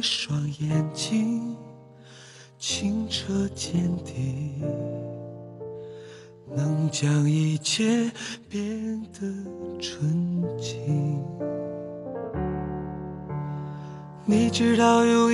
一双眼睛清澈见底，能将一切变得纯净。你知道有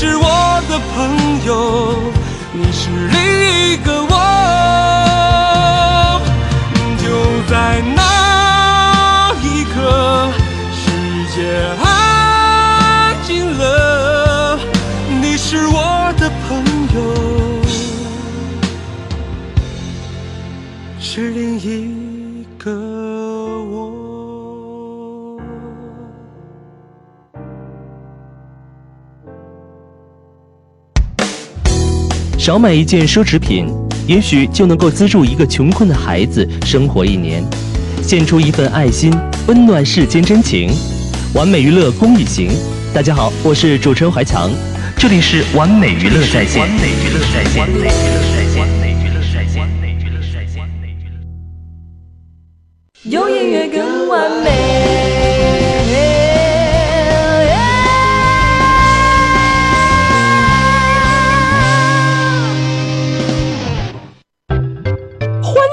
是我的朋友，你是少买一件奢侈品，也许就能够资助一个穷困的孩子生活一年，献出一份爱心，温暖世间真情。完美娱乐公益行，大家好，我是主持人怀强，这里是完美娱乐在线。完美娱乐在线，完美娱乐在线，完美娱乐在线，完美娱乐在线，有音乐更完美。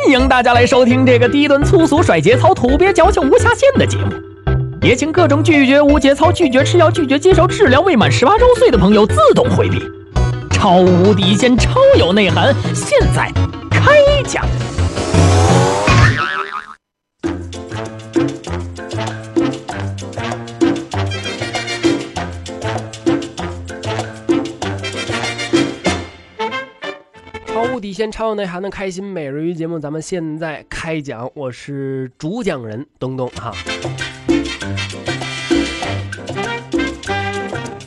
欢迎大家来收听这个低端粗俗甩节操、土鳖矫情无下限的节目。也请各种拒绝无节操、拒绝吃药、拒绝接受治疗未满十八周岁的朋友自动回避。超无底线、超有内涵，现在开讲。毫无底线、超有内涵的开心美人鱼节目，咱们现在开讲。我是主讲人东东哈。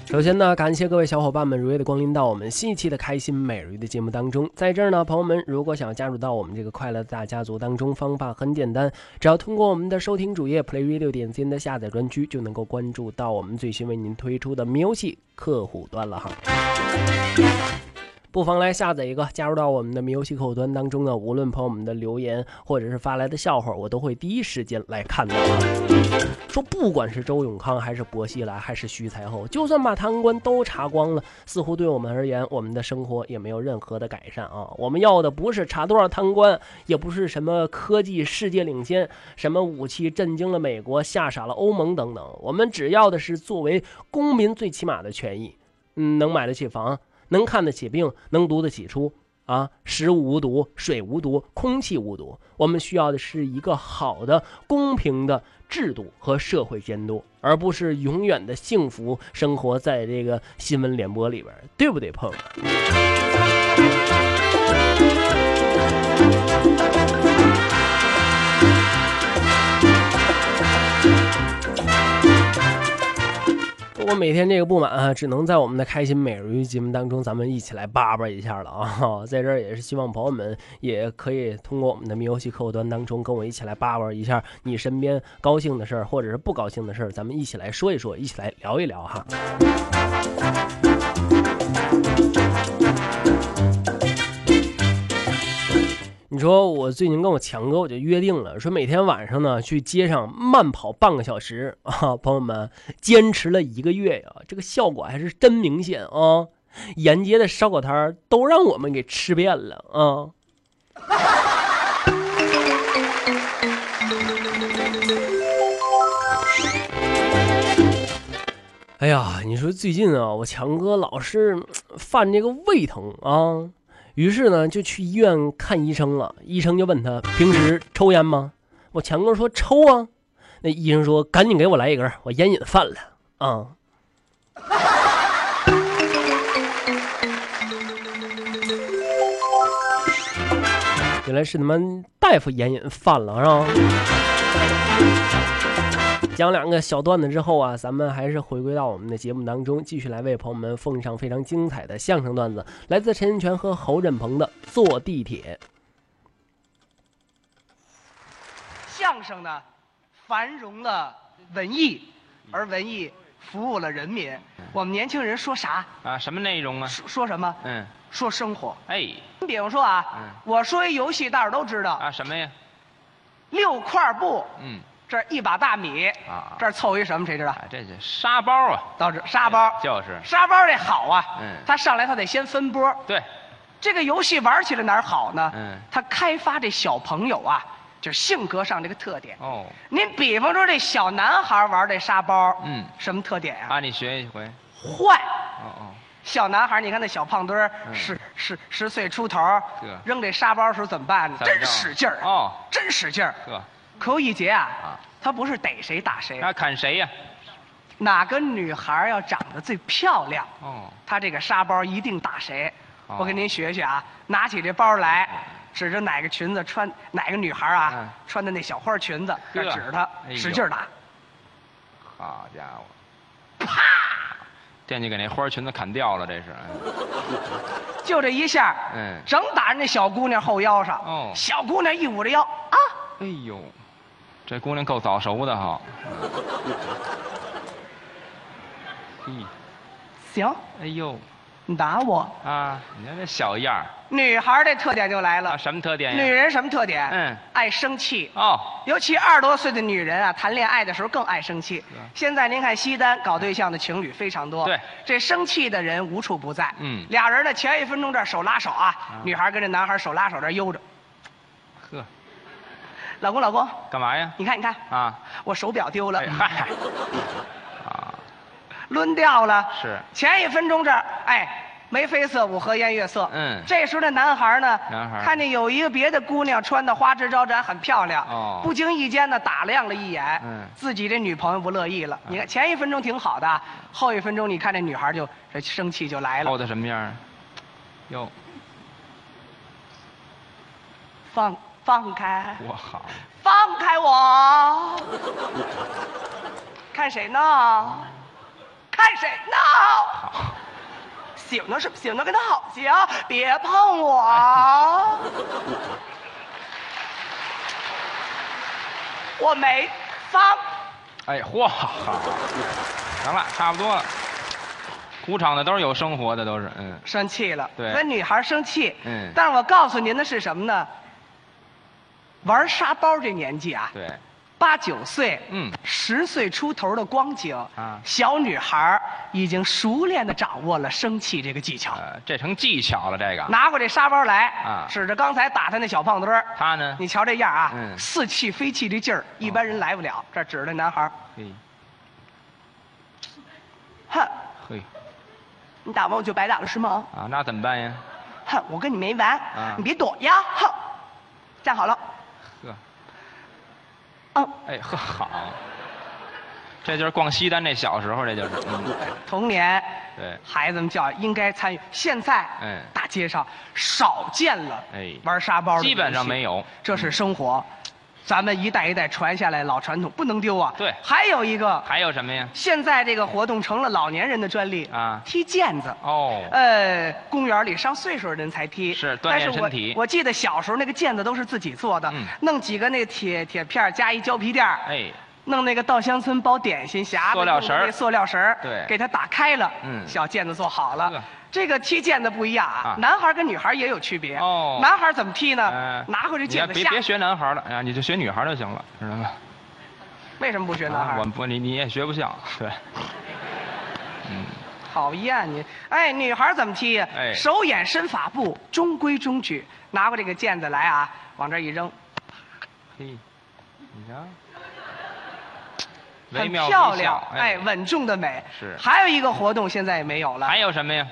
首先呢，感谢各位小伙伴们如约的光临到我们新一期的开心美人鱼的节目当中。在这儿呢，朋友们如果想要加入到我们这个快乐大家族当中，方法很简单，只要通过我们的收听主页 playradio 点 cn 的下载专区，就能够关注到我们最新为您推出的迷游戏客户端了哈。不妨来下载一个，加入到我们的游戏客户端当中呢。无论朋友们的留言或者是发来的笑话，我都会第一时间来看到啊。说不管是周永康还是薄熙来还是徐才厚，就算把贪官都查光了，似乎对我们而言，我们的生活也没有任何的改善啊。我们要的不是查多少贪官，也不是什么科技世界领先，什么武器震惊了美国、吓傻了欧盟等等。我们只要的是作为公民最起码的权益，嗯，能买得起房。能看得起病，能读得起书啊！食物无毒，水无毒，空气无毒。我们需要的是一个好的、公平的制度和社会监督，而不是永远的幸福生活在这个新闻联播里边，对不对，朋友们？我每天这个不满啊，只能在我们的开心每日鱼节目当中，咱们一起来叭叭一下了啊！在这儿也是希望朋友们也可以通过我们的游戏客户端当中，跟我一起来叭叭一下你身边高兴的事儿，或者是不高兴的事儿，咱们一起来说一说，一起来聊一聊哈。你说我最近跟我强哥我就约定了，说每天晚上呢去街上慢跑半个小时啊，朋友们坚持了一个月呀，这个效果还是真明显啊！沿街的烧烤摊都让我们给吃遍了啊！哎呀，你说最近啊，我强哥老是 犯这个胃疼啊。于是呢，就去医院看医生了。医生就问他平时抽烟吗？我强哥说抽啊。那医生说赶紧给我来一根，我烟瘾犯了啊。原来是他妈大夫烟瘾犯了，是吧？讲两个小段子之后啊，咱们还是回归到我们的节目当中，继续来为朋友们奉上非常精彩的相声段子，来自陈全和侯振鹏的《坐地铁》。相声呢，繁荣了文艺，而文艺服务了人民。我们年轻人说啥啊？什么内容啊？说说什么？嗯，说生活。哎，你比方说啊，我说一游戏，大伙都知道啊，什么呀？六块布。嗯。这儿一把大米啊，这儿凑一什么？谁知道？这是沙包啊，倒是沙包，就是沙包这好啊。嗯，他上来他得先分波。对，这个游戏玩起来哪儿好呢？嗯，他开发这小朋友啊，就是性格上这个特点。哦，您比方说这小男孩玩这沙包，嗯，什么特点啊？啊，你学一回。坏。哦哦。小男孩，你看那小胖墩儿，十十十岁出头，扔这沙包时候怎么办呢？真使劲儿哦，真使劲儿。呵，可有一节啊。他不是逮谁打谁，他砍谁呀？哪个女孩要长得最漂亮，哦，他这个沙包一定打谁。我给您学学啊，拿起这包来，指着哪个裙子穿哪个女孩啊，穿的那小花裙子，指着她使劲打。好家伙，啪！惦记给那花裙子砍掉了，这是。就这一下，嗯，正打人那小姑娘后腰上。哦，小姑娘一捂着腰，啊，哎呦。这姑娘够早熟的哈。嗯，行。哎呦，你打我啊！你看这小样儿。女孩这特点就来了。什么特点？女人什么特点？嗯，爱生气。哦，尤其二十多岁的女人啊，谈恋爱的时候更爱生气。现在您看西单搞对象的情侣非常多。对，这生气的人无处不在。嗯，俩人呢，前一分钟这手拉手啊，女孩跟这男孩手拉手这悠着。呵。老公，老公，干嘛呀？你看，你看啊，我手表丢了。嗨，啊，抡掉了。是。前一分钟这儿，哎，眉飞色舞，和颜悦色。嗯。这时候那男孩呢？男孩看见有一个别的姑娘穿的花枝招展，很漂亮。哦。不经意间呢，打量了一眼。嗯。自己这女朋友不乐意了。你看前一分钟挺好的，后一分钟你看这女孩就这生气就来了。后的什么样？哟。放。放开我好，放开我！看谁呢？看谁呢？好，行了是不行了，跟他好些啊，别碰我！我没放。哎，嚯，好，行了，差不多了。鼓场的都是有生活的，都是嗯生气了，对跟女孩生气。嗯但是我告诉您的是什么呢？玩沙包这年纪啊，对，八九岁，嗯十岁出头的光景啊小女孩已经熟练的掌握了生气这个技巧。呃，这成技巧了，这个拿过这沙包来，啊指着刚才打他那小胖墩儿，他呢？你瞧这样啊，嗯似气非气这劲儿，一般人来不了。这指着男孩儿，嘿，哼，嘿你打完我就白打了是吗？啊，那怎么办呀？哼，我跟你没完，啊你别躲呀！哼，站好了，呵，嗯，哎呵好，这就是逛西单那小时候，这就是。嗯。童年，对。孩子们教育应该参与。现在，哎。大街上少见了，哎。玩沙包的基本上没有。这是生活，咱们一代一代传下来老传统，不能丢啊。对还有一个，还有什么呀？现在这个活动成了老年人的专利啊踢毽子。哦，呃，公园里上岁数的人才踢，是锻但是我炼身体我记得小时候那个毽子都是自己做的，嗯弄几个那个铁铁片儿加一胶皮垫儿哎，弄那个稻香村包点心匣子，塑料绳儿塑料绳儿对给它打开了，嗯小毽子做好了呵。这个踢毽子不一样啊啊，男孩跟女孩也有区别。哦男孩怎么踢呢嗯？拿回这你要毽子下别别学男孩了，啊，你就学女孩就行了，知道吗？为什么不学男孩？啊我不你你也学不像，对，嗯，讨厌你！哎，女孩怎么踢呀？哎手眼身法步，中规中矩。拿过这个毽子来啊，往这一扔，嘿，你瞧，很漂亮，哎，稳重的美。是还有一个活动现在也没有了，还有什么呀？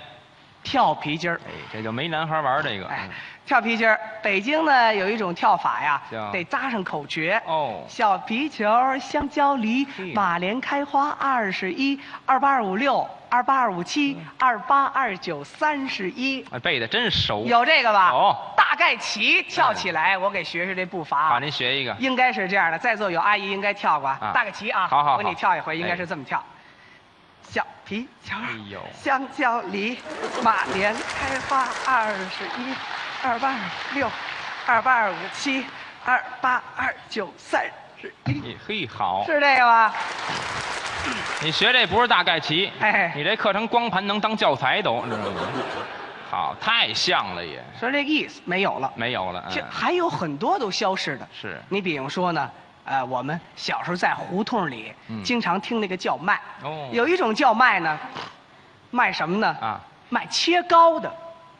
跳皮筋儿。哎，这就没男孩玩这个，哎嗯，跳皮筋儿，北京呢有一种跳法呀，得扎上口诀。哦小皮球香蕉梨，马莲开花二十一，二八二五六，二八二五七，二八二九三十一。哎背的真熟，有这个吧？哦大概齐，跳起来，我给学学这步伐。好，您学一个，应该是这样的，在座有阿姨应该跳过大概齐啊。好好我给你跳一回，应该哎是这么跳。小皮球，哎呦。香蕉梨，马莲开花二十一，二八二六，二八二五七，二八二九三十一，嘿嘿好，是这个吧？你学这不是大概齐，哎。你这课程光盘能当教材都，知道吗？好，太像了也，说这个意思没有了，没有了，这嗯，还有很多都消失的。是。你比如说呢，呃，我们小时候在胡同里，嗯。经常听那个叫卖。哦。有一种叫卖呢，卖什么呢？啊。卖切糕的。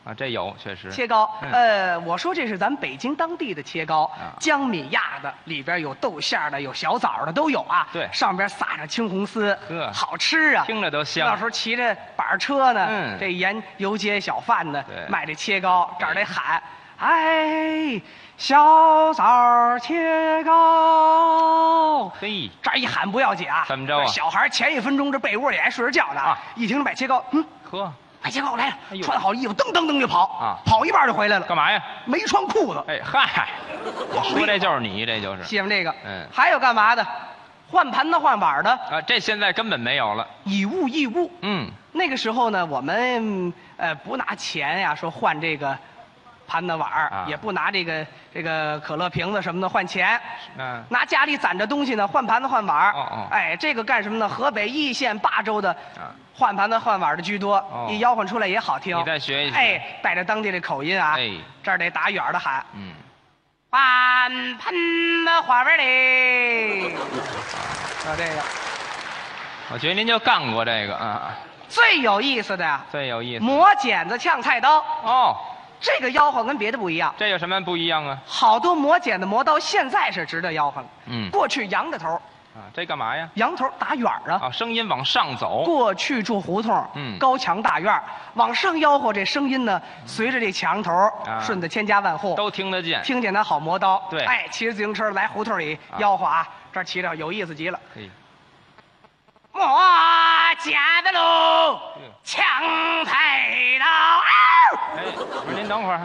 啊，这有确实，切糕，嗯。呃，我说这是咱北京当地的切糕，啊。江米压的，里边有豆馅的，有小枣的，都有啊。对。上边撒着青红丝，呵。好吃啊，听着都香到时候骑着板车呢，嗯。这沿游街小贩呢对。卖这切糕，这儿得喊，哎，小枣切糕。嘿，这一喊不要紧啊，怎么着啊？小孩前一分钟这被窝里还睡着觉呢啊。一听这买切糕，嗯，呵，买切糕来了，哎呦。穿好衣服，噔噔噔就跑啊。跑一半就回来了，干嘛呀？没穿裤子。哎嗨，我说这就是你，这就是。喜欢这个，嗯。还有干嘛的？换盘子换碗的，啊，这现在根本没有了，以物易物。嗯，那个时候呢，我们呃不拿钱呀，说换这个盘子碗儿啊。也不拿这个这个可乐瓶子什么的换钱，嗯，拿家里攒着东西呢换盘子换碗儿。哦哦。哎，这个干什么呢？河北易县霸州的啊。换盘子换碗儿的居多，哦。一吆喝出来也好听。你再学一学。哎，带着当地的口音啊，哎。这儿得打远儿的喊。嗯，换盆子花盆里，啊，这个。我觉得您就干过这个啊，最有意思的呀，最有意思。磨剪子呛菜刀，哦，这个吆喝跟别的不一样。这有什么不一样啊？好多磨剪子磨刀现在是直着吆喝了，嗯过去扬着头，啊，这干嘛呀？扬头打远儿啊。啊，声音往上走。过去住胡同，嗯高墙大院儿往上吆喝，这声音呢，随着这墙头啊顺着千家万户，都听得见。听见他好磨刀。对哎，骑着自行车来胡同里啊吆喝啊，这骑着有意思极了。嘿，磨剪子喽，抢菜刀。哎，不是您等会儿，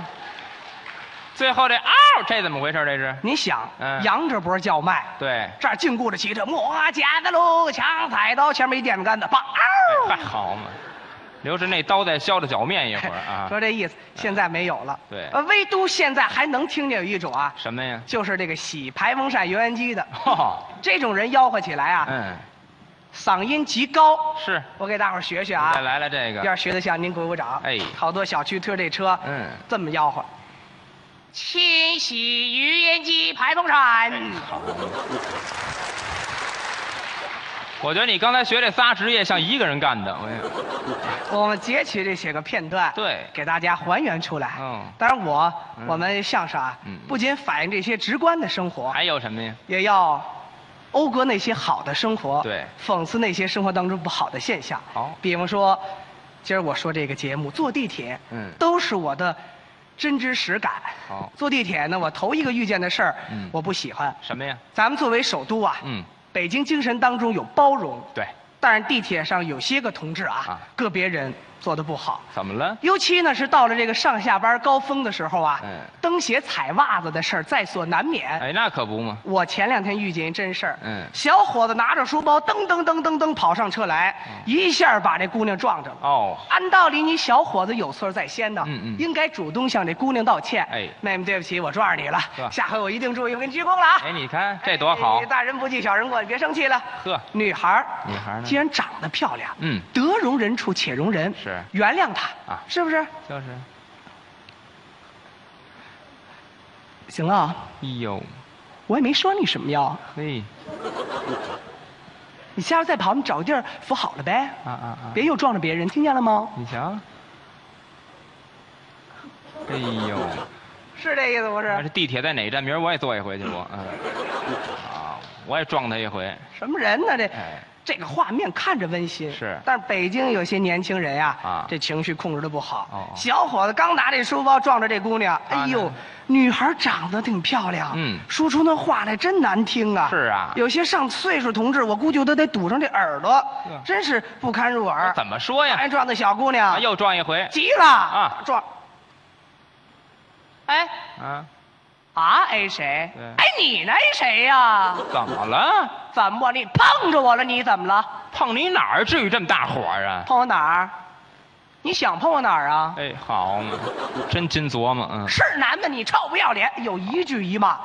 最后这嗷，这怎么回事？这是？你想，嗯扬着脖叫卖，对，这儿禁锢着骑着磨剪子喽，抢菜刀，前面一电线杆子，梆哎，还好嘛，留着那刀再削着脚面一会儿 啊。说这意思，现在没有了。对呃，唯独现在还能听见有一种啊，什么呀？就是这个洗排风扇油烟机的，哦，这种人吆喝起来啊，嗯，嗓音极高。是，我给大伙儿学学啊再。来来这个。要是学得像，您鼓鼓掌。哎好多小区推这车，嗯这么吆喝。清洗油烟机排风扇，我觉得你刚才学这仨职业像一个人干的。我 我们截取这些个片段，对给大家还原出来。嗯当然我嗯我们相声啊嗯，不仅反映这些直观的生活，还有什么呀？也要讴歌那些好的生活，对。讽刺那些生活当中不好的现象。好。比方说，今儿我说这个节目坐地铁，嗯。都是我的真知实感。好。坐地铁呢，我头一个遇见的事儿，嗯。我不喜欢。什么呀？咱们作为首都啊，嗯，北京精神当中有包容，对，但是地铁上有些个同志啊，啊。个别人做的不好。怎么了？尤其呢是到了这个上下班高峰的时候啊，嗯蹬鞋踩袜子的事儿在所难免。哎，那可不嘛。我前两天遇见一真事儿，嗯小伙子拿着书包噔噔噔噔噔跑上车来，一下把这姑娘撞着了。哦，按道理你小伙子有错在先的，嗯嗯应该主动向这姑娘道歉。哎妹妹对不起，我撞着你了呵，下回我一定注意，我给你鞠躬了啊。哎，你看这多好哎。大人不计小人过，你别生气了。呵女孩儿女孩儿呢既然长得漂亮，嗯得容人处且容人，是原谅他啊是不是？就是。行了啊，哎呦，我也没说你什么呀，嘿，你下次再跑，你找个地儿扶好了呗，啊啊啊！别又撞着别人，听见了吗？你瞧。哎呦，是这意思不是这？地铁在哪站？明儿我也坐一回去，我。嗯。啊，我也撞他一回。什么人呢？这哎，这个画面看着温馨，是。但是北京有些年轻人呀，啊。这情绪控制的不好。小伙子刚拿这书包撞着这姑娘，哎呦呢，女孩长得挺漂亮，嗯。说出那话来真难听啊。是啊。有些上岁数同志，我估计都得堵上这耳朵，真是不堪入耳。怎么说呀？还撞那小姑娘，啊，又撞一回。急了。啊。撞。哎。啊，啊，A 谁？哎，你呢？A 谁呀？怎么了？怎么你碰着我了？你怎么了？碰你哪儿至于这么大火啊？碰我哪儿？你想碰我哪儿啊？哎，好嘛，真金琢磨，嗯。是男的，你臭不要脸！有一句一骂，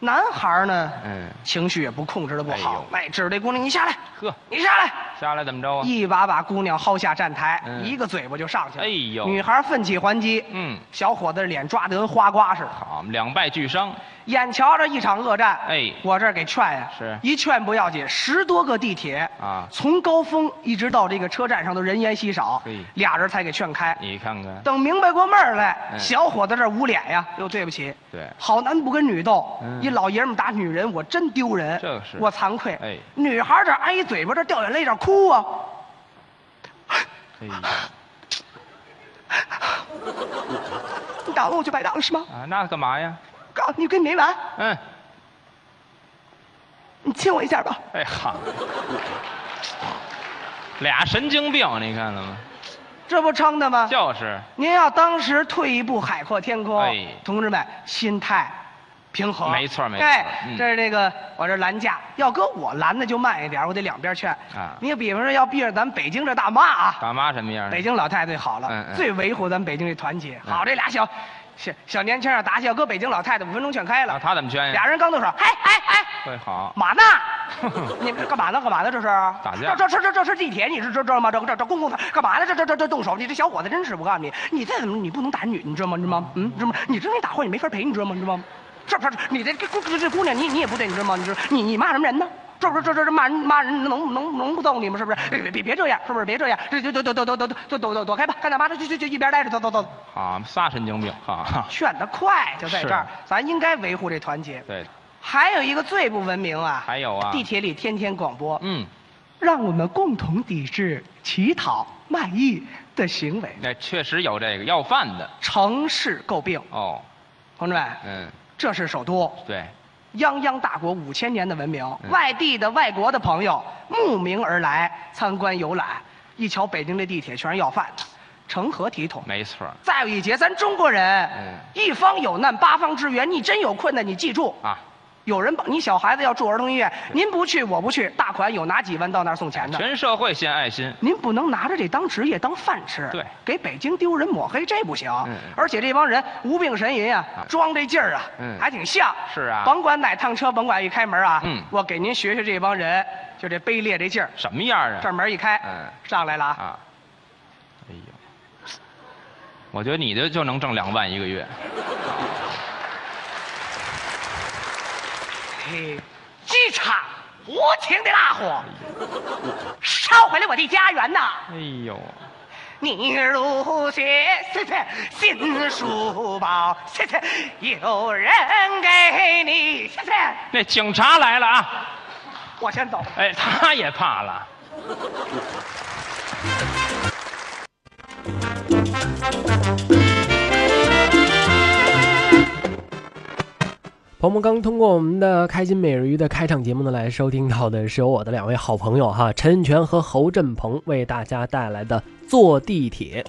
男孩呢，嗯情绪也不控制的不好。哎哎，指着这姑娘，你下来，呵，你下来，下来怎么着啊？一把把姑娘薅下站台，嗯。一个嘴巴就上去了。哎呦。女孩奋起还击，嗯，小伙子脸抓得跟花瓜似的。好，两败俱伤。眼瞧着一场恶战，哎。我这儿给劝呀，是。一劝不要紧，十多个地铁啊。从高峰一直到这个车站上都人烟稀少嘿，俩人才给劝开。你看看，等明白过闷儿来，嗯。小伙子这儿捂脸呀，又，对不起，对。好男不跟女斗，嗯。一老爷们打女人，我真丢人，这是。我惭愧。哎。女孩这挨一嘴巴，这掉眼泪，这儿哭啊，哎呀，你打了我就白打了是吗？啊，那干嘛呀？告诉你跟你没完，嗯，你亲我一下吧。哎好，俩神经病，你看了吗？这不撑的吗？就是，您要当时退一步，海阔天空。哎同志们，心态平衡。没错没错哎，嗯这是这个我这拦架，要搁我拦的就慢一点，我得两边劝。啊你比方说要避着咱们北京这大妈啊，大妈什么样？北京老太太最好了，嗯嗯最维护咱们北京这团结。嗯好，这俩小小小年轻啊，打起要搁北京老太太五分钟劝开了。啊，他怎么劝呀？俩人刚动手，哎哎哎，会好，马呢？你们这干嘛呢？干嘛呢？这是打架这这这这这是地铁，你是知知道吗？这这这公共的干嘛呢？这这这这动手！你这小伙子真是，我告诉你，你再怎么你不能打女，你知道吗？你知道吗？嗯，知道吗？你知道你打坏你没法赔，你知道吗？你知道吗？是不是？你这这这这姑娘，你你也不对，你知道吗？你知道你你骂什么人呢？这不是这这这骂人骂人能能能不揍你吗？是不是？别别别这样，是不是？别这样，这就躲躲躲躲躲躲躲躲躲开吧！干大妈，这就就就一边待着，走走走。好，仨神经病，哈哈，劝得快就在这儿，咱应该维护这团结。对，还有一个最不文明啊，还有啊地铁里天天广播，嗯，让我们共同抵制乞讨、卖艺的行为，那确实有这个要饭的，城市诟病。哦，同志们，嗯，这是首都，对，泱泱大国五千年的文明，嗯。外地的、外国的朋友慕名而来参观游览，一瞧北京这地铁全是要饭的，成何体统？没错再有一节，咱中国人，嗯。一方有难八方支援，你真有困难，你记住，啊，有人帮你小孩子要住儿童医院，您不去我不去，大款有拿几万到那儿送钱的。全社会献爱心。您不能拿着这当职业当饭吃，对给北京丢人抹黑这不行。嗯而且这帮人无病呻吟啊，装这劲儿啊，嗯还挺像。是啊甭管哪趟车，甭管一开门啊，嗯我给您学学这帮人，就这卑劣这劲儿。什么样啊？这门一开，嗯上来了啊，啊！哎呦，我觉得你的就能挣两万一个月。嘿，机场无情的大火，烧毁了我的家园呐！哎呦，你如雪，谢谢新书包，谢谢有人给你，谢谢。那警察来了啊！我先走。哎，他也怕了。我们刚通过我们的开心每日鱼的开场节目呢，来收听到的是由我的两位好朋友哈，陈印泉和侯振鹏为大家带来的《坐地铁》。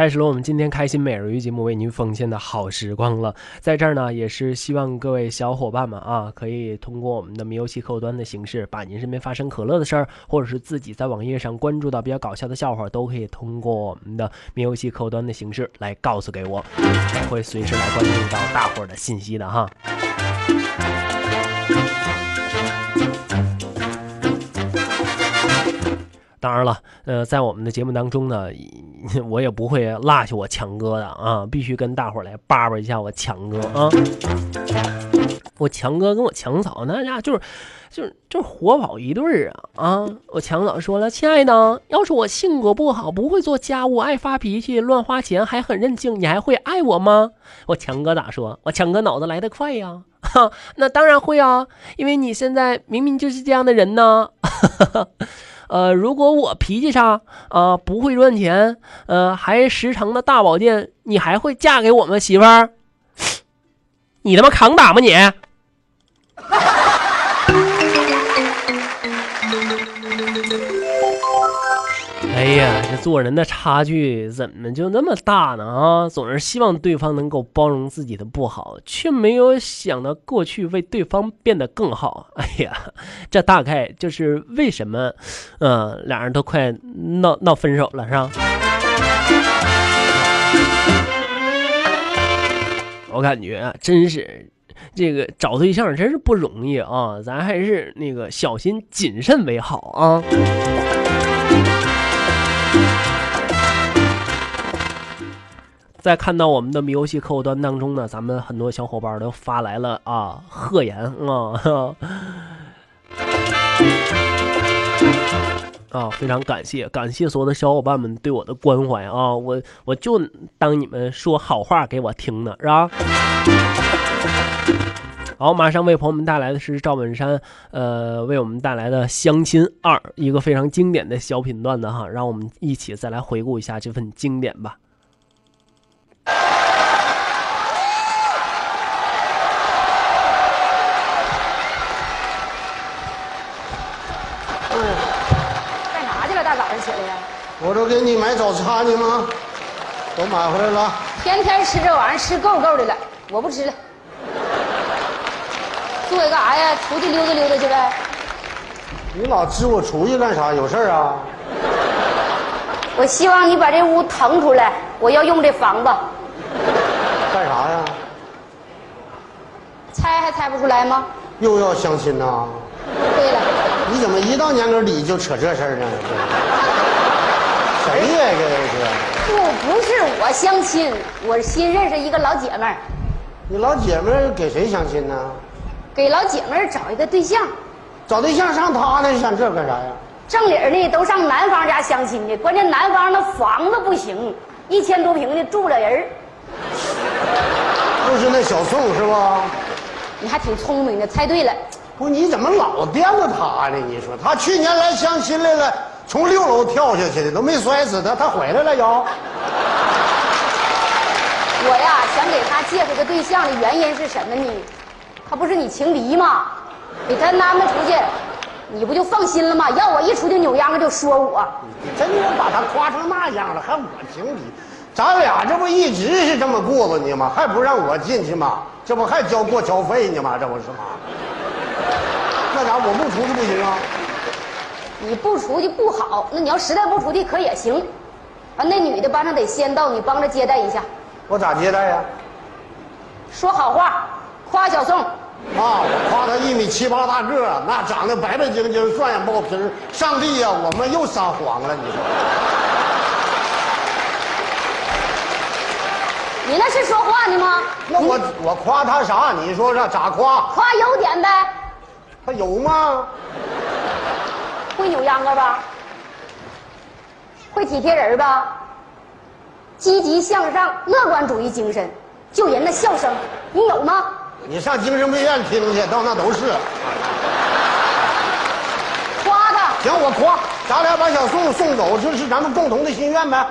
开始了我们今天开心美人鱼节目为您奉献的好时光了，在这儿呢，也是希望各位小伙伴们啊，可以通过我们的迷游戏客户端的形式，把您身边发生可乐的事儿，或者是自己在网页上关注到比较搞笑的笑话，都可以通过我们的迷游戏客户端的形式来告诉给我，我会随时来关注到大伙儿的信息的哈。当然了，呃，在我们的节目当中呢，我也不会落下我强哥的啊，必须跟大伙儿来叭叭一下我强哥啊。我强哥跟我强嫂那家就是，就是就是活宝一对儿啊啊！我强嫂说了，亲爱的，要是我性格不好，不会做家务，爱发脾气，乱花钱，还很任性，你还会爱我吗？我强哥咋说？我强哥脑子来得快呀，哈，那当然会啊，因为你现在明明就是这样的人呢。呃，如果我脾气差啊、不会赚钱，呃，还时常的大保健，你还会嫁给我吗，媳妇儿？你他妈扛打吗你？哎呀，这做人的差距怎么就那么大呢？啊，总是希望对方能够包容自己的不好，却没有想到过去为对方变得更好。哎呀，这大概就是为什么，嗯、俩人都快闹闹分手了，是吧？我感觉啊，真是这个找对象真是不容易啊，咱还是那个小心谨慎为好啊。在看到我们的米游戏客户端当中呢，咱们很多小伙伴都发来了啊贺言啊，啊，非常感谢，感谢所有的小伙伴们对我的关怀啊，我我就当你们说好话给我听呢，是吧？好，马上为朋友们带来的是赵本山，呃，为我们带来的《相亲二》，一个非常经典的小品段子哈，让我们一起再来回顾一下这份经典吧。干啥去了？大早上起来呀？我这给你买早餐呢吗？都买回来了。天天吃这玩意儿，吃够够的了，我不吃了。坐下干啥呀？出去溜达溜达去呗。你老支我出去干啥？有事儿啊？我希望你把这屋腾出来，我要用这房子。干啥呀？猜还猜不出来吗？又要相亲呐？对了，你怎么一到年根里就扯这事儿呢？谁呀？这是？不不是我相亲，我新认识一个老姐们儿，你老姐们儿给谁相亲呢？给老姐们儿找一个对象。找对象上他那上这干啥呀？正理儿呢，都上男方家相亲的，关键男方那房子不行，一千多平的住不了人儿。就是那小宋是吧？你还挺聪明的，猜对了。不，你怎么老惦着他呢？你说他去年来相亲来了，从六楼跳下去的都没摔死他，他回来了又。我呀，想给他介绍个对象的原因是什么呢？他不是你情敌吗？给他安排出去，你不就放心了吗？要我一出去扭秧歌就说我，你真的把他夸成那样了，还我情理？咱俩这不一直是这么过着呢吗？还不让我进去吗？这不还交过桥费呢吗？这不是吗？那咋我不出去不行啊？你不出去不好，那你要实在不出去可也行。啊，那女的班上得先到，你帮着接待一下，我咋接待呀、说好话，夸小宋。啊，我夸他一米七八大个，那长得白白净净，双眼包皮。上帝呀、我们又撒谎了，你说？你那是说话呢吗？那我我夸他啥？你说这咋夸？夸优点呗，他有吗？会扭秧歌吧？会体贴人吧？积极向上、乐观主义精神，就人的笑声，你有吗？你上精神病院听去，到那都是。夸他，行，我夸，咱俩把小宋送走，这是咱们共同的心愿呗，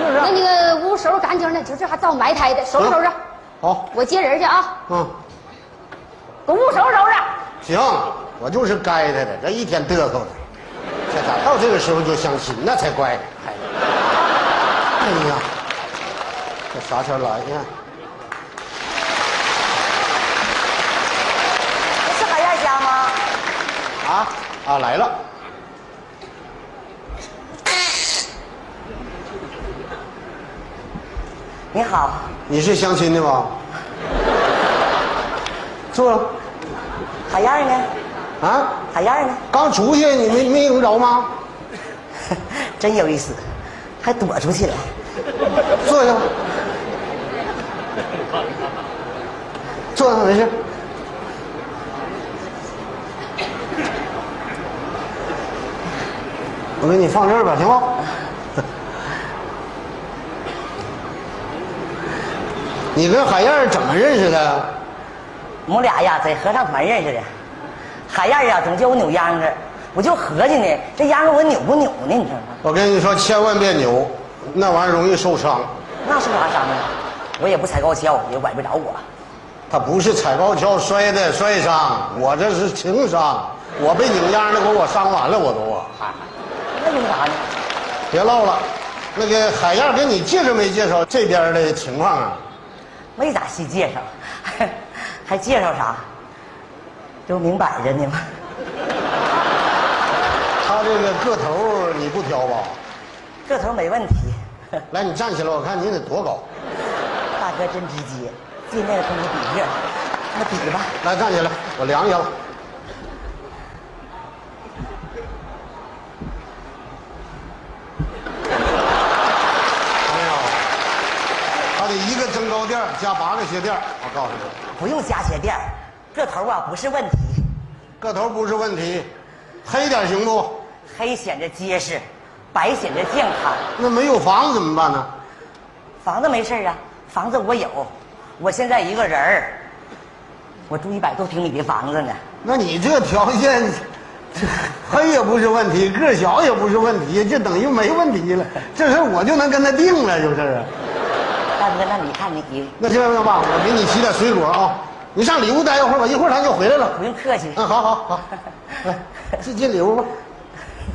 那那个屋收拾干净的，就这还造埋汰的，收拾收拾。好，我接人去啊，嗯，给屋收拾收拾。行，我就是该他的，这一天嘚瑟的，这咋到这个时候就相亲，那才怪呢。哎呀，这啥天来呀？是海燕家吗？啊啊，来了。你好，你是相亲的吧？坐。海燕呢？啊？海燕呢？刚出去，你没没用着吗？真有意思，还躲出去了。坐下吧。坐下没事。我给你放这儿吧，行吗？你跟海燕怎么认识的？我们俩呀，在合唱团认识的。海燕呀，总叫我扭秧歌，我就合计呢，这秧歌我扭不扭呢？你知道吗？我跟你说，千万别扭，那玩意儿容易受伤。那受啥伤啊？我也不踩高跷，也崴不着我。他不是踩高跷摔的摔伤，我这是情伤。我被扭秧的给我伤完了，我都啊。嗨那有啥呢？别唠了，那个海燕给你介绍没介绍这边的情况啊？没咋细介绍，还介绍啥？这不明摆着呢吗？他这个个头你不挑吧？个头没问题。来，你站起来，我看你得多高。大哥真直接，进那个跟我比个，那比吧。来，站起来，我量一下子。没有，他得一个增高垫加八个鞋垫我告诉你，不用加鞋垫，个头啊不是问题，个头不是问题，黑点儿行不？黑显着结实，白显着健康。那没有房子怎么办呢？房子没事儿啊，房子我有，我现在一个人儿，我住一百多平米的房子呢。那你这条件，这黑也不是问题，个儿小也不是问题，这等于没问题了。这事儿我就能跟他定了，就是。大哥，那你看你，那这样吧，我给你洗点水果啊，你上里屋待一会儿吧，一会儿咱就回来了。不用客气。嗯，好好好，来，进进里屋吧。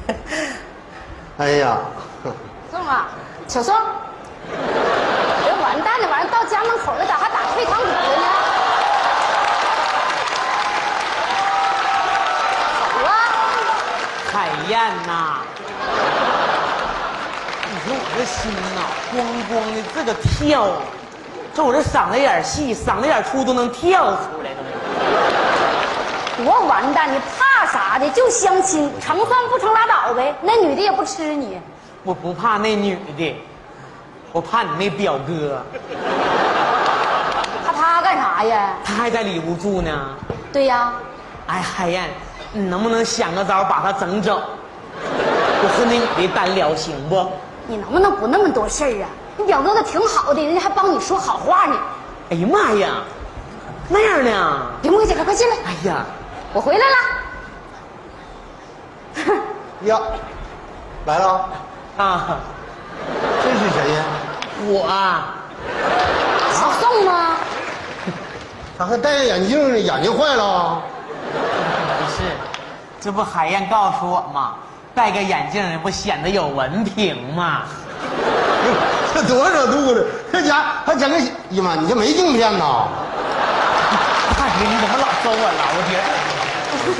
哎呀，宋啊，小宋，这完蛋了，完了到家门口了，咋还打退堂鼓了呢？走啊！海燕呐，这心呐，咣咣的这个跳，这我这嗓子眼细，嗓子眼粗都能跳出来都。多完蛋！你怕啥的？就相亲，成算不成拉倒呗。那女的也不吃你，我不怕那女的，我怕你那表哥，怕他干啥呀？他还在里屋住呢。对呀，哎，海燕，你能不能想个招把他整走？我和那女的单聊行不？你能不能不那么多事儿啊？你表哥都挺好的，人家还帮你说好话呢。哎呀妈呀，那样呢？别墨迹了，快进来！哎呀，我回来了。呀，来了，啊，这是谁呀？我啊，小宋吗？咋还戴着眼镜呢，眼睛坏了。不是，这不海燕告诉我吗？戴个眼镜不显得有文凭吗？这多少度了？这家还整个，哎呀妈，你这没镜片呐？大姐，你怎么老说我老姐？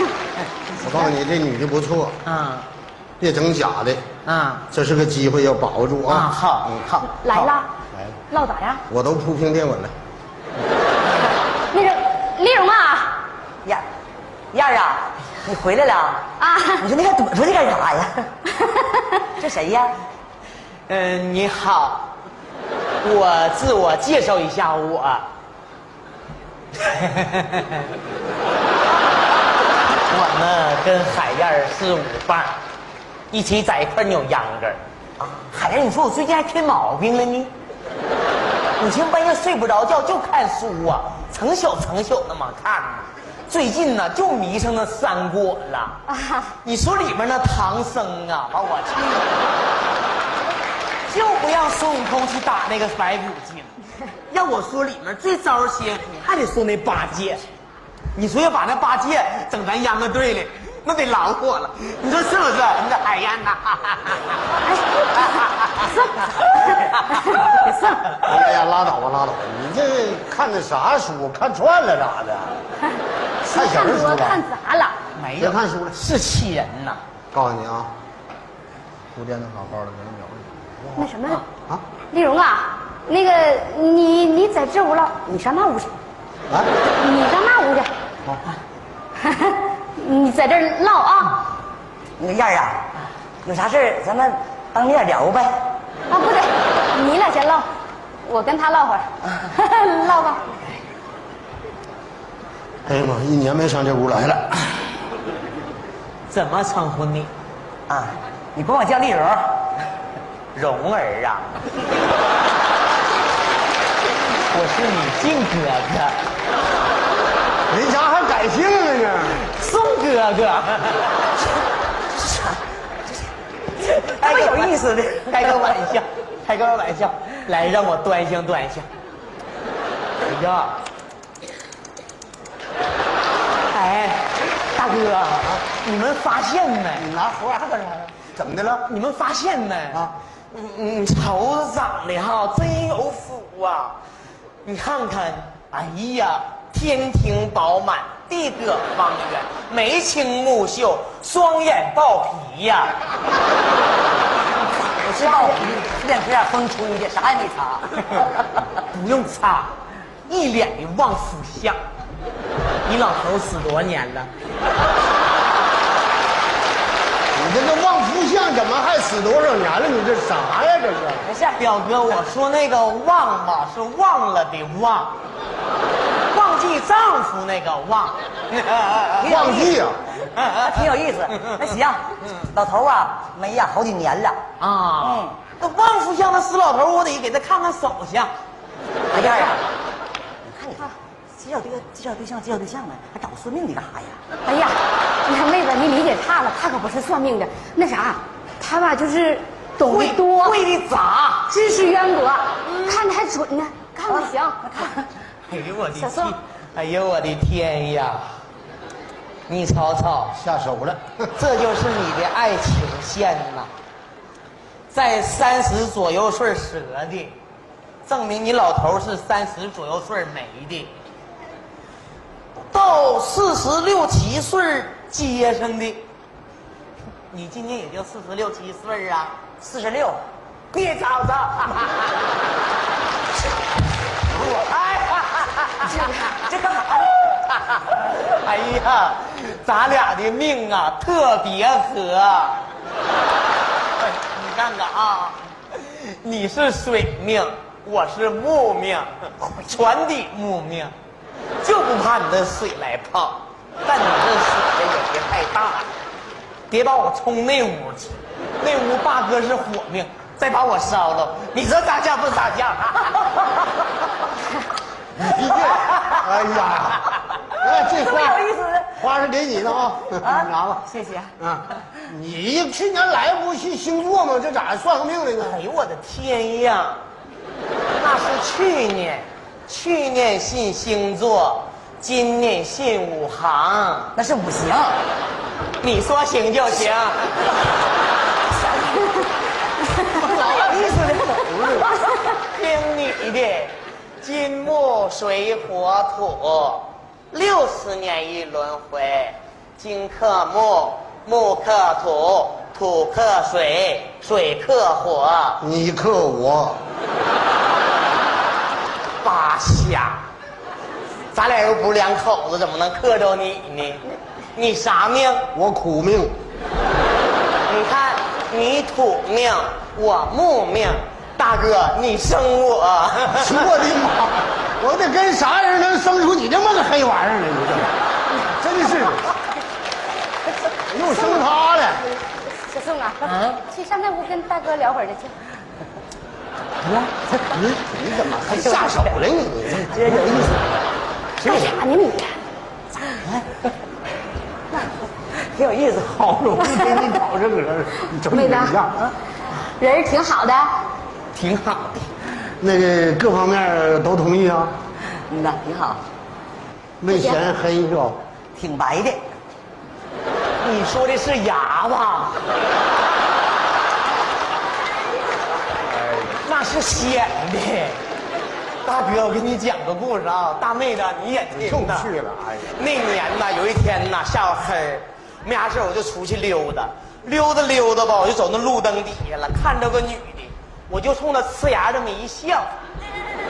我告诉你，这女的不错，啊别整假的，啊这是个机会，要把握住啊！啊！好嗯，好，来了，来了，唠咋样？我都铺平垫稳了。那个丽蓉啊燕燕儿啊，你回来了？啊，你说你还躲出去干啥呀？这谁呀？嗯，你好，我自我介绍一下，我，我呢跟海燕是舞伴，一起在一块扭秧歌儿。啊，海燕，你说我最近还添毛病了呢？以前半夜睡不着觉就看书啊，成宿成宿那么看呢。最近呢就迷上那三国了。啊，你说里面那唐僧啊，把我气的，就不让孙悟空去打那个白骨精。要我说里面最招邪，还得说那八戒。你说要把那八戒整咱秧歌队里，那得老火了。你说是不是？你这海燕呐，哎呀，拉倒吧，拉倒吧！你这看的啥书？看串了咋的？看小人书我看了？砸了。没别看书了。是气人呐。告诉你啊，铺垫的好好的，给你描述那什么，啊丽蓉啊，那个你你在这屋唠，你上那屋去，啊！你上那屋去。你在这儿唠啊？那个燕儿啊，有啥事儿咱们当面聊呗。啊，不对，你俩先唠，我跟他唠会儿，唠吧。哎呀妈，一年没上这屋来了。怎么称呼你？啊，你管我叫丽蓉。蓉儿啊，我是你靖哥哥，人家还改姓了呢。宋哥哥。这么有意思的，开个玩笑，开个玩笑，来让我端详端详。哎呀，哎，大哥，你们发现没？你拿胡啥干啥呀？怎么的了？你们发现没？啊，你你，瞅着长得哈真有福啊！你看看，哎呀，天庭饱满，地阁方圆，眉清目秀，双眼爆皮呀、我知道，这两天啊风吹的，啥也没擦。不用擦，一脸的旺夫相。你老头死多少年了？你这个旺夫相怎么还死多少年了？你这啥呀？这是？表哥，我说那个忘嘛是忘了的忘，忘记丈夫那个忘。忘记啊？那挺有意思。那行，老头啊没呀好几年了。啊，嗯那旺夫相那死老头，我得给他看看手相。哎呀介绍对介绍对象介绍对象呢，还找个算命的干啥呀？哎呀，你看妹子，你理解差了，他可不是算命的，那啥，他吧就是懂得多，会的杂。知识渊博，看的还准呢，看看行，看。哎呦我的小宋天！哎呦我的天呀！你瞅瞅，下手了。这就是你的爱情线呐，在三十左右岁折的，证明你老头是三十左右岁没的。到四十六七岁接上的，你今年也就四十六七岁啊？四十六，别吵吵！哎，这干啥？哎呀，咱俩的命啊特别合。你看看啊，你是水命，我是木命，全体木命，就不怕你这水来泡。但你这水呀也别太大了，别把我冲那屋去。那屋大哥是火命，再把我烧了，你说咋像不咋像？你这，哎呀，哎，这这么花有意思花是给你的啊，你拿吧。谢谢。嗯，你去年来不是星座吗？这咋还算个命来呢？哎呦我的天呀！那是去年，去年信星座，今年信五行。那是五行。你说行就行。老意思的听你的，金木水火土，六十年一轮回，金克木，木克土，土克水，水克火。你克我，八瞎，咱俩又不是两口子，怎么能克着你呢？你啥命？我苦命。你看，你土命，我木命。大哥，你生我，我的妈！我得跟啥人能生出你这么个黑玩意儿来？你这，真是，又生他了。小宋啊，去上那屋跟大哥聊会儿去。你你怎么还下手了？你你这有意思。干啥呢你？挺有意思，好容易给你找这个人，你整妹子一样。人儿挺好的，挺好的。那个各方面都同意啊？嗯呐，挺好，没嫌黑是吧？挺白的。你说的是牙吧？那是显的。大哥，我给你讲个故事啊，大妹子你也听就呐。去了，哎呀，那年呐，有一天呐，下午黑，没啥事儿我就出去溜达，溜达溜达吧，我就走那路灯底下了，看着个女的，我就冲她呲牙这么一笑。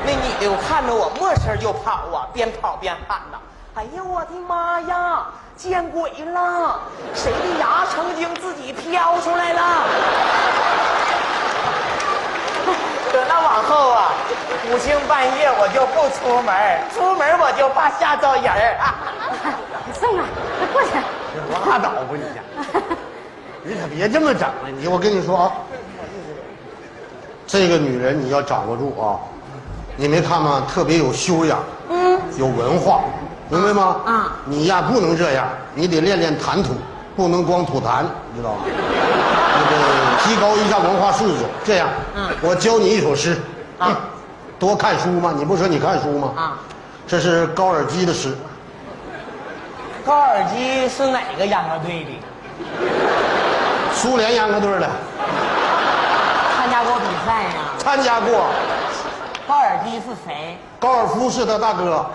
那女的我看着我，没声儿就跑啊，边跑边喊呐：“哎呀，我的妈呀，见鬼了！谁的牙曾经自己飘出来了？”搁那往后啊，五更半夜我就不出门，出门我就怕吓着人儿。宋啊，快过去。拉倒吧你家，你可别这么整了。你我跟你说啊，这个女人你要掌握住啊，你没看吗？特别有修养，嗯，有文化，明白吗？啊你呀不能这样，你得练练谈吐，不能光吐痰，知道吗？那个提高一下文化素质。这样，嗯我教你一首诗，啊嗯多看书嘛？你不说你看书吗？啊，这是高尔基的诗，高尔基是哪个秧歌队的？苏联秧歌队的，参加过比赛呀？参加过。高尔基是谁？高尔夫是他大哥，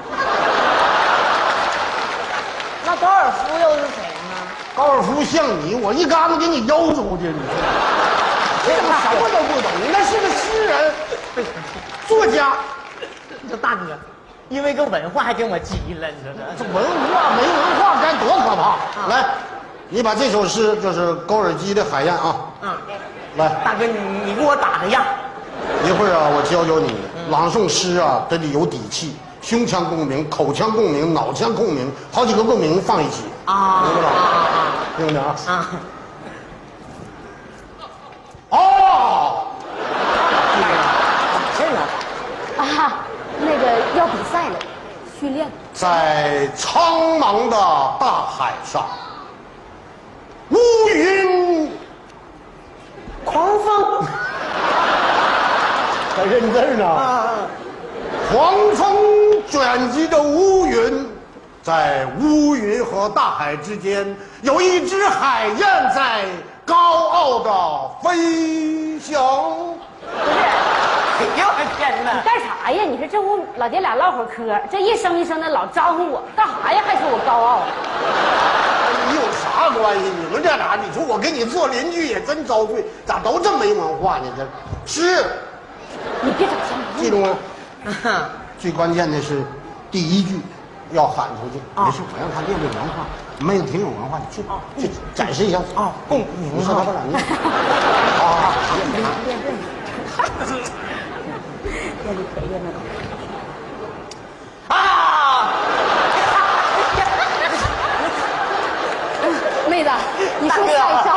那高尔夫又是谁呢？高尔夫像你，我一嘎子给你腰出去，你这怎么什么都不懂？你那是个诗人，作家，这大哥，因为个文化还跟我急了，你说这这？文化没文化该多可怕！来，你把这首诗，就是高尔基的《海燕》啊，嗯，来，大哥，你你给我打个样。一会儿啊，我教教你朗诵诗啊，得得有底气，胸腔共鸣、口腔共鸣、脑腔共鸣，好几个共鸣放一起，啊明白了？啊听着啊。啊！哦，这个啊，那个要比赛了，训练。在苍茫的大海上，乌云狂风还 认字呢。啊，狂风卷集着乌云，在乌云和大海之间，有一只海燕在高傲的飞翔。不是哎呦我天哪！干啥呀？你说这屋老爹俩唠会儿嗑，这一声一声的老招呼我，干啥呀？还说我高傲？你有啥关系？你们这俩，你说我跟你做邻居也真遭罪，咋都这么没文化呢？这是你别整瞎迷记住吗？最关键的是第一句要喊出去。没事，我让他练练文化。妹子挺有文化，你去去展示一下。啊，共你说他把俩念。啊，练练练练练就陪练那个。啊！妹子，你说大哥吓一跳。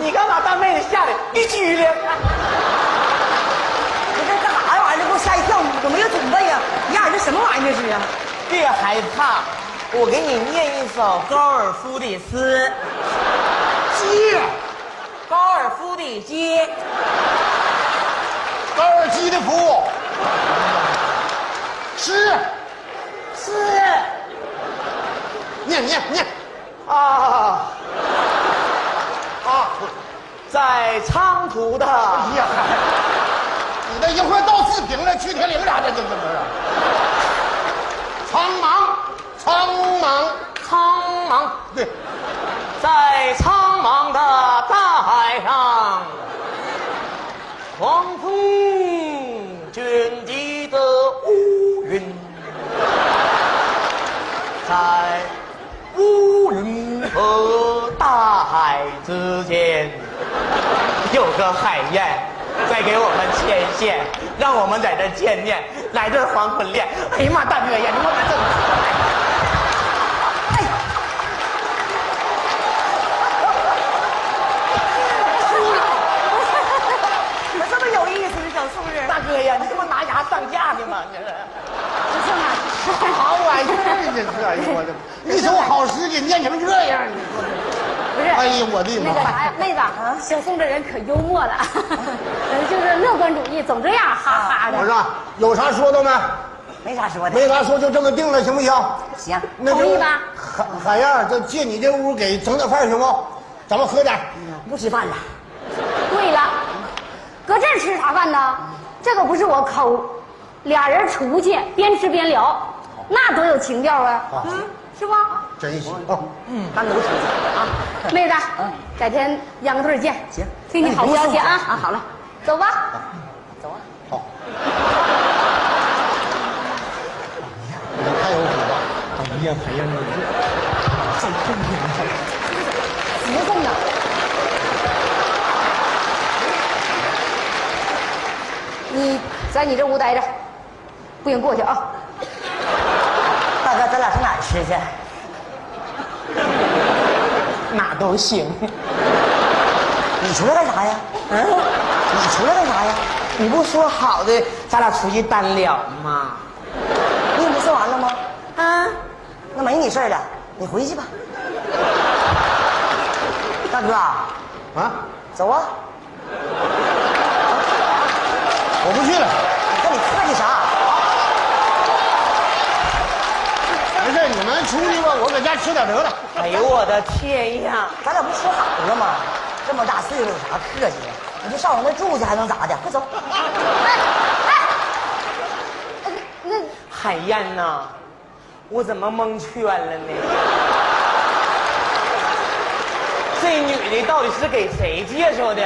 你干把大妹子吓得一激灵。你这干啥呀？玩意儿，这给我吓一跳！怎么又准备呀？呀，这什么玩意儿这是啊？别害怕，我给你念一首高尔夫的诗。鸡，高尔夫的鸡，高尔基的夫。诗，诗，念念念，啊啊！在长途的，哎呀，你这一会儿到四平了，去铁岭俩这这这不是？苍茫，苍茫，苍茫，对，在苍茫的大海上，狂风卷积的乌云，在乌云和大海之间，有个海燕再给我们牵线，让我们在这见面，来这黄昏恋。哎呀妈，大哥呀，你我们这。我这么有意思的小素质，大哥呀，你这不拿牙上架呢吗？你这是。好玩意儿，这是！哎呦我的，一首好诗给念成这样，你说是，哎呀我的妈那个啥呀，妹子，小宋这人可幽默了，嗯就是乐观主义，总这样哈哈的。我说有啥说的没？没啥说的。没啥说，就这么定了，行不行？行，那同意吧海海燕，这借你这屋给整点饭行不？咱们喝点。不吃饭了。对了，搁这儿吃啥饭呢？这可不是我抠，俩人出去边吃边聊，那多有情调啊！嗯，是不？真行啊！嗯，单独吃啊。妹子，改天秧歌队见。行，听你好消息啊！啊，好了，走吧。走啊。好。太有谱了！哎呀，海燕，你这这正怎么送的？你在你这屋待着，不行过去啊！大哥，咱俩上哪儿吃去？哪都行。你出来干啥呀？嗯，你出来干啥呀？你不说好的，咱俩出去单聊吗？你不说完了吗？啊，那没你事儿了，你回去吧。大哥，啊，走啊！我不去了。出去吧，我搁家吃点得了。哎呦我的天呀！咱俩不说好了吗？这么大岁数有啥客气的？你就上我那住去，还能咋的？快走！那海燕呐，我怎么蒙圈了呢？这女的到底是给谁介绍的？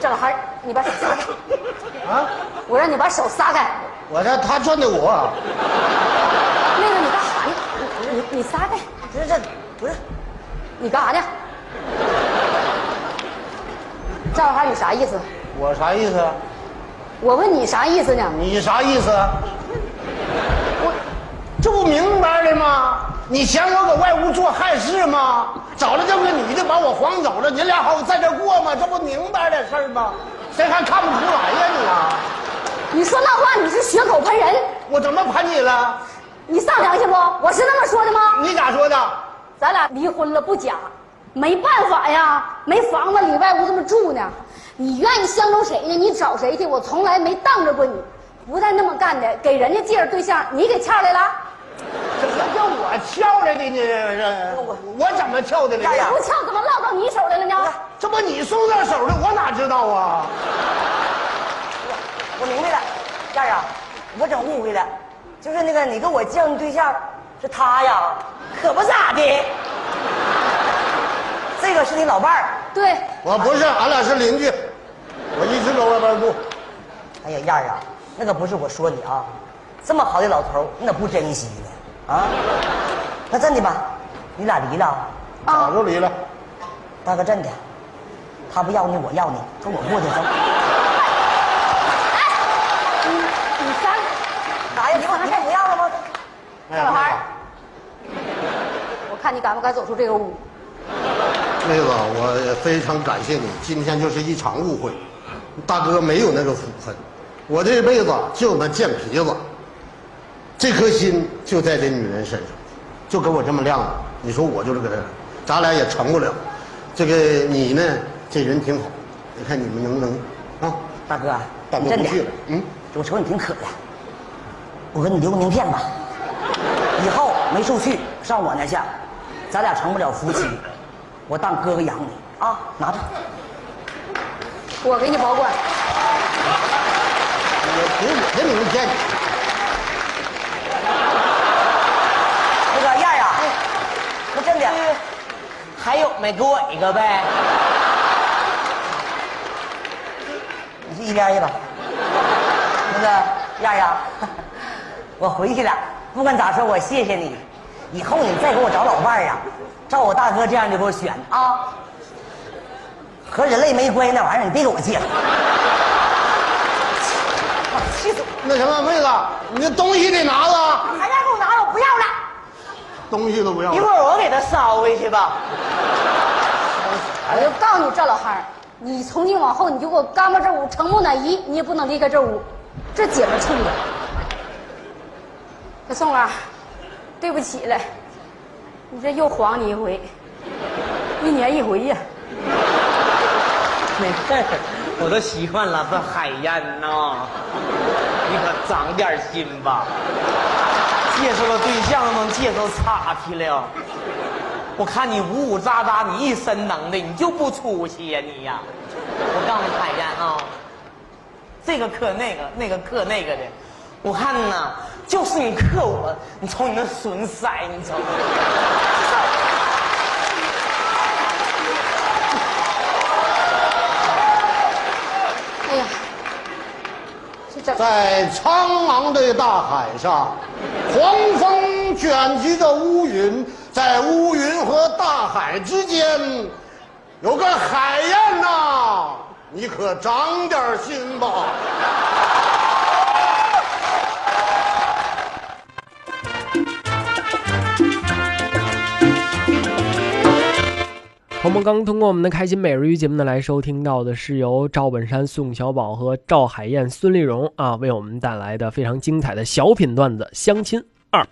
这老汉儿，你把手撒开！啊，我让你把手撒开！我这他转的我，那个你干啥呢？你你你撒开！不是这，不是，你干啥呢？赵老汉，你啥意思？我啥意思？我问你啥意思呢？你啥意思？我这不明白了吗？你嫌我搁外屋做害事吗？找了这么个女的把我晃走了，你俩好在这过吗？这不明白的事吗？谁还看不出来呀你啊？你说那话你是血口喷人！我怎么喷你了？你上良心不？我是那么说的吗？你咋说的？咱俩离婚了不假，没办法呀，没房子里外屋这么住呢。你愿意相中谁呢？你找谁去？我从来没当着过你，不带那么干的。给人家介绍对象，你给撬来了？这不叫我撬来的呢？这我怎么撬的了？不撬怎么落到你手来了呢？这不你送到手的，我哪知道啊？我明白了，燕儿啊，我整误会了，就是那个你跟我介绍的对象是他呀，可不咋的。这个是你老伴儿，对，我不是，俺俩是邻居，我一直搁外边住。哎呀，燕儿啊，那可不是我说你啊，这么好的老头，你咋不珍惜呢？啊？那真的吧，你俩离了？早就离了。大哥，真的，他不要你，我要你，跟我过去走。你你撒啥呀？你把他不要了吗？赵老汉儿，我看你敢不敢走出这个屋？妹子，我非常感谢你，今天就是一场误会，大哥没有那个福分，我这辈子就那贱皮子，这颗心就在这女人身上，就给我这么亮了。你说我就是个这，咱俩也成不了。这个你呢，这人挺好，你看你们能不能啊？大哥，大哥真的不去了，嗯，我瞅你挺渴的，我给你留个名片吧。以后没处去，上我那去，咱俩成不了夫妻，我当哥哥养你啊，拿着。我给你保管。我给我的名片，那个燕儿啊，那真的，还有没给我一个呗？你去一边去吧。那个燕儿呀，我回去了，不管咋说，我谢谢你。以后你再给我找老伴儿啊，照我大哥这样的给我选啊。和人类没关系那玩意儿，你别给我介绍。气死我！那什么妹子，你那东西得拿着，还让给我拿了，我不要了。东西都不要一。会儿我给他捎回去吧。我就告诉你赵老汉儿，你从今往后你就给我干巴这屋，成木乃伊，你也不能离开这屋。这姐们冲的。小宋啊，对不起了，你这又晃你一回，一年一回呀。没事，我都习惯了，这海燕呐，你可长点心吧。介绍个对象都能介绍岔去了，我看你呜呜喳喳，你一身能耐，你就不出息呀你呀！我告诉你海燕啊，这个克那个，那个克那个的，我看呐，就是你克我，你瞅你那损色，你瞅。哎呀，在苍茫的大海上，狂风卷集着乌云，在乌云和大海之间，有个海燕呐，你可长点心吧。朋友们刚通过我们的开心每日鱼节目呢来收听到的是由赵本山、宋小宝和赵海燕、孙丽蓉啊为我们带来的非常精彩的小品段子《相亲二》。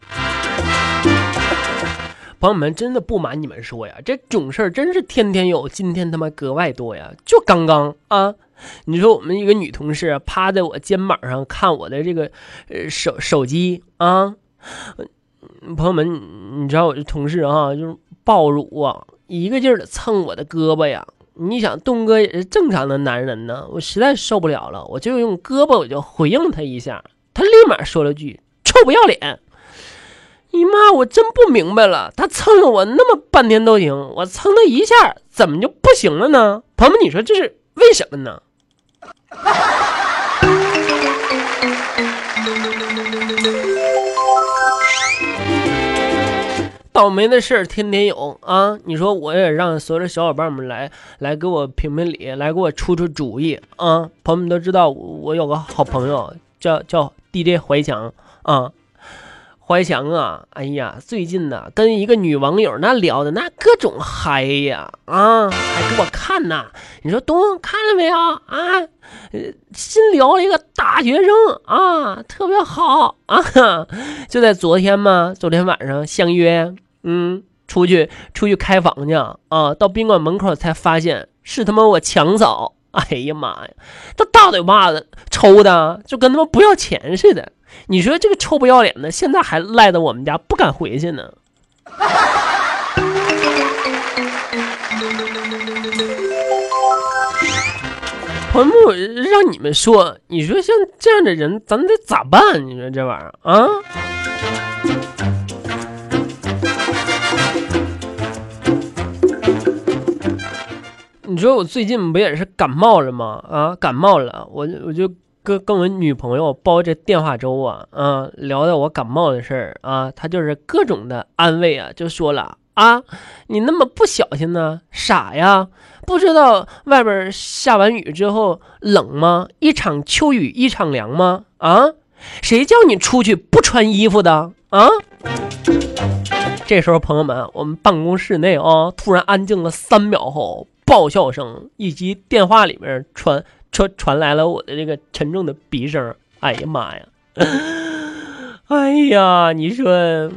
朋友们，真的不瞒你们说呀，这种事儿真是天天有，今天他妈格外多呀！就刚刚啊，你说我们一个女同事趴在我肩膀上看我的这个呃手手机啊，朋友们，你知道我这同事啊，就是暴乳啊，一个劲儿的蹭我的胳膊呀。你想，东哥也是正常的男人呢，我实在受不了了，我就用胳膊我就回应他一下，他立马说了句“臭不要脸”。你妈，我真不明白了，他蹭了我那么半天都行，我蹭他一下怎么就不行了呢？朋友们，你说这是为什么呢？倒霉的事儿天天有啊！你说我也让所有的小伙伴们来来给我评评理，来给我出出主意啊！朋友们都知道我有个好朋友叫叫 DJ 怀强啊，怀强啊，哎呀，最近呢跟一个女网友那聊的那各种嗨呀啊，还给我看呐！你说东看了没有啊？新聊了一个大学生啊，特别好啊！就在昨天嘛，昨天晚上相约，嗯，出去出去开房去啊，到宾馆门口才发现是他妈我强嫂。哎呀妈呀，这大嘴巴子抽的就跟他妈不要钱似的。你说这个臭不要脸的，现在还赖在我们家不敢回去呢。朋友们，我让你们说，你说像这样的人，咱得咋办？你说这玩意儿啊？你说我最近不也是感冒了吗？啊，感冒了，我我就跟跟我女朋友煲这电话粥啊，啊，聊到我感冒的事儿啊，她就是各种的安慰啊，就说了啊，你那么不小心呢，傻呀，不知道外边下完雨之后冷吗？一场秋雨一场凉吗？啊，谁叫你出去不穿衣服的啊？这时候，朋友们，我们办公室内啊，突然安静了三秒后，爆笑声以及电话里面传传传来了我的这个沉重的鼻声。哎呀妈呀！哎呀，你说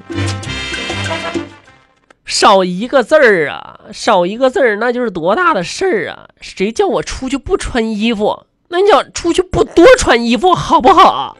少一个字儿啊，少一个字儿，那就是多大的事儿啊！谁叫我出去不穿衣服？那你叫出去不多穿衣服好不好？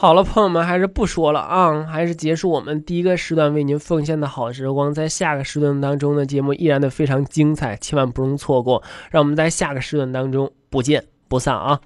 好了，朋友们，还是不说了啊，还是结束我们第一个时段为您奉献的好时光。在下个时段当中的节目依然的非常精彩，千万不容错过。让我们在下个时段当中不见不散啊！